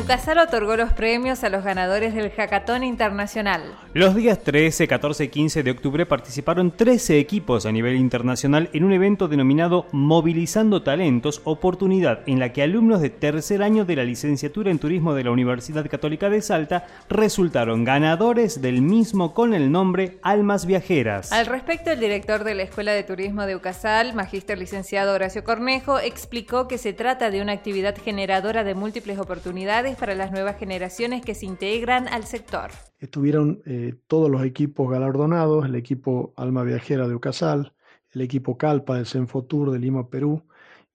Ucasal otorgó los premios a los ganadores del Hackathon Internacional. Los días 13, 14 y 15 de octubre participaron 13 equipos a nivel internacional en un evento denominado Movilizando Talentos, oportunidad en la que alumnos de tercer año de la licenciatura en turismo de la Universidad Católica de Salta resultaron ganadores del mismo con el nombre Almas Viajeras. Al respecto, el director de la Escuela de Turismo de Ucasal, magíster licenciado Horacio Cornejo, explicó que se trata de una actividad generadora de múltiples oportunidades para las nuevas generaciones que se integran al sector. Estuvieron eh, todos los equipos galardonados, el equipo Alma Viajera de Ucasal, el equipo Calpa del Senfotur de Lima, Perú,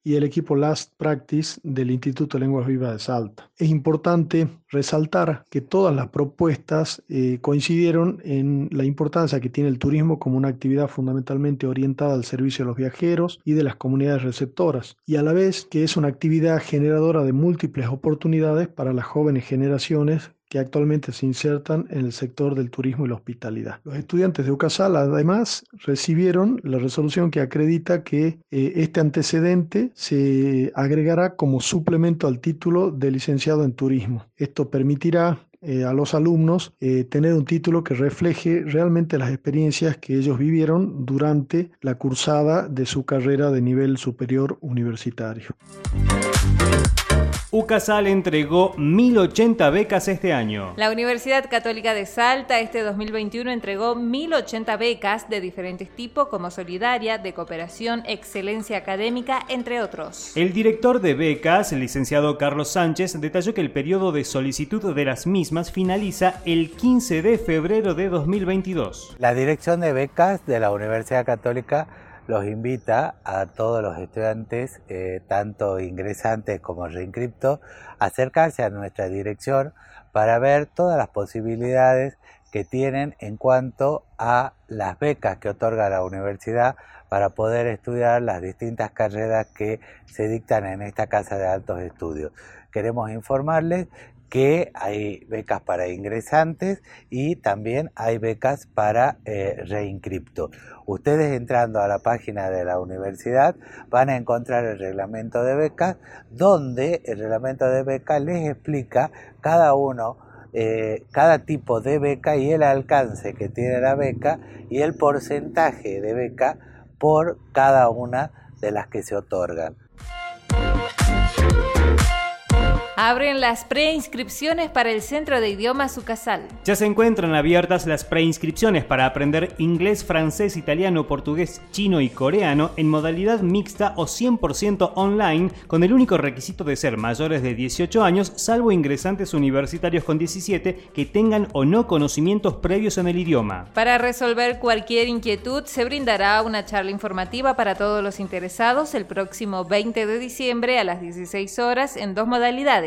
y el equipo Last Practice del Instituto de Lenguas Vivas de Salta. Es importante resaltar que todas las propuestas eh, coincidieron en la importancia que tiene el turismo como una actividad fundamentalmente orientada al servicio de los viajeros y de las comunidades receptoras, y a la vez que es una actividad generadora de múltiples oportunidades para las jóvenes generaciones actualmente se insertan en el sector del turismo y la hospitalidad. Los estudiantes de UCASAL además recibieron la resolución que acredita que eh, este antecedente se agregará como suplemento al título de licenciado en turismo. Esto permitirá eh, a los alumnos eh, tener un título que refleje realmente las experiencias que ellos vivieron durante la cursada de su carrera de nivel superior universitario. UCASAL entregó 1.080 becas este año. La Universidad Católica de Salta este 2021 entregó 1.080 becas de diferentes tipos como solidaria, de cooperación, excelencia académica, entre otros. El director de becas, el licenciado Carlos Sánchez, detalló que el periodo de solicitud de las mismas finaliza el 15 de febrero de 2022. La dirección de becas de la Universidad Católica los invita a todos los estudiantes, eh, tanto ingresantes como reinscriptos, a acercarse a nuestra dirección para ver todas las posibilidades que tienen en cuanto a las becas que otorga la universidad para poder estudiar las distintas carreras que se dictan en esta casa de altos estudios. Queremos informarles que hay becas para ingresantes y también hay becas para eh. Ustedes entrando a la página de la universidad van a encontrar el reglamento de becas donde el reglamento de becas les explica cada uno eh, cada tipo de beca y el alcance que tiene la beca y el porcentaje de beca por cada una de las que se otorgan. Abren las preinscripciones para el Centro de Idiomas Ucasal. Ya se encuentran abiertas las preinscripciones para aprender inglés, francés, italiano, portugués, chino y coreano en modalidad mixta o 100% online con el único requisito de ser mayores de 18 años, salvo ingresantes universitarios con 17 que tengan o no conocimientos previos en el idioma. Para resolver cualquier inquietud se brindará una charla informativa para todos los interesados el próximo 20 de diciembre a las 16 horas en dos modalidades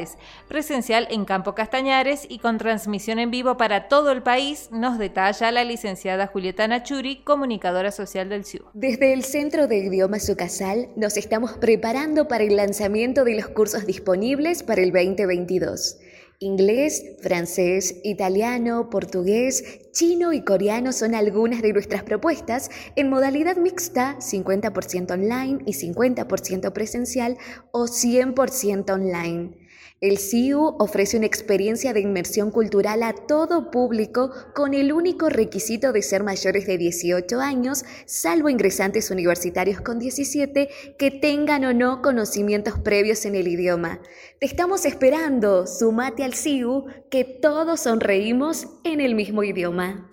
presencial en Campo Castañares y con transmisión en vivo para todo el país, nos detalla la licenciada Julieta Nachuri, comunicadora social del CIU. Desde el Centro de Idiomas Ucasal nos estamos preparando para el lanzamiento de los cursos disponibles para el 2022. Inglés, francés, italiano, portugués, chino y coreano son algunas de nuestras propuestas en modalidad mixta 50% online y 50% presencial o 100% online. El CIU ofrece una experiencia de inmersión cultural a todo público con el único requisito de ser mayores de 18 años, salvo ingresantes universitarios con 17 que tengan o no conocimientos previos en el idioma. Te estamos esperando, sumate al CIU, que todos sonreímos en el mismo idioma.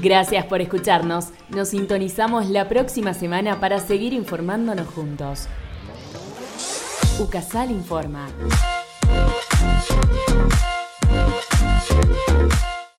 Gracias por escucharnos. Nos sintonizamos la próxima semana para seguir informándonos juntos. UCASAL informa. Thank you.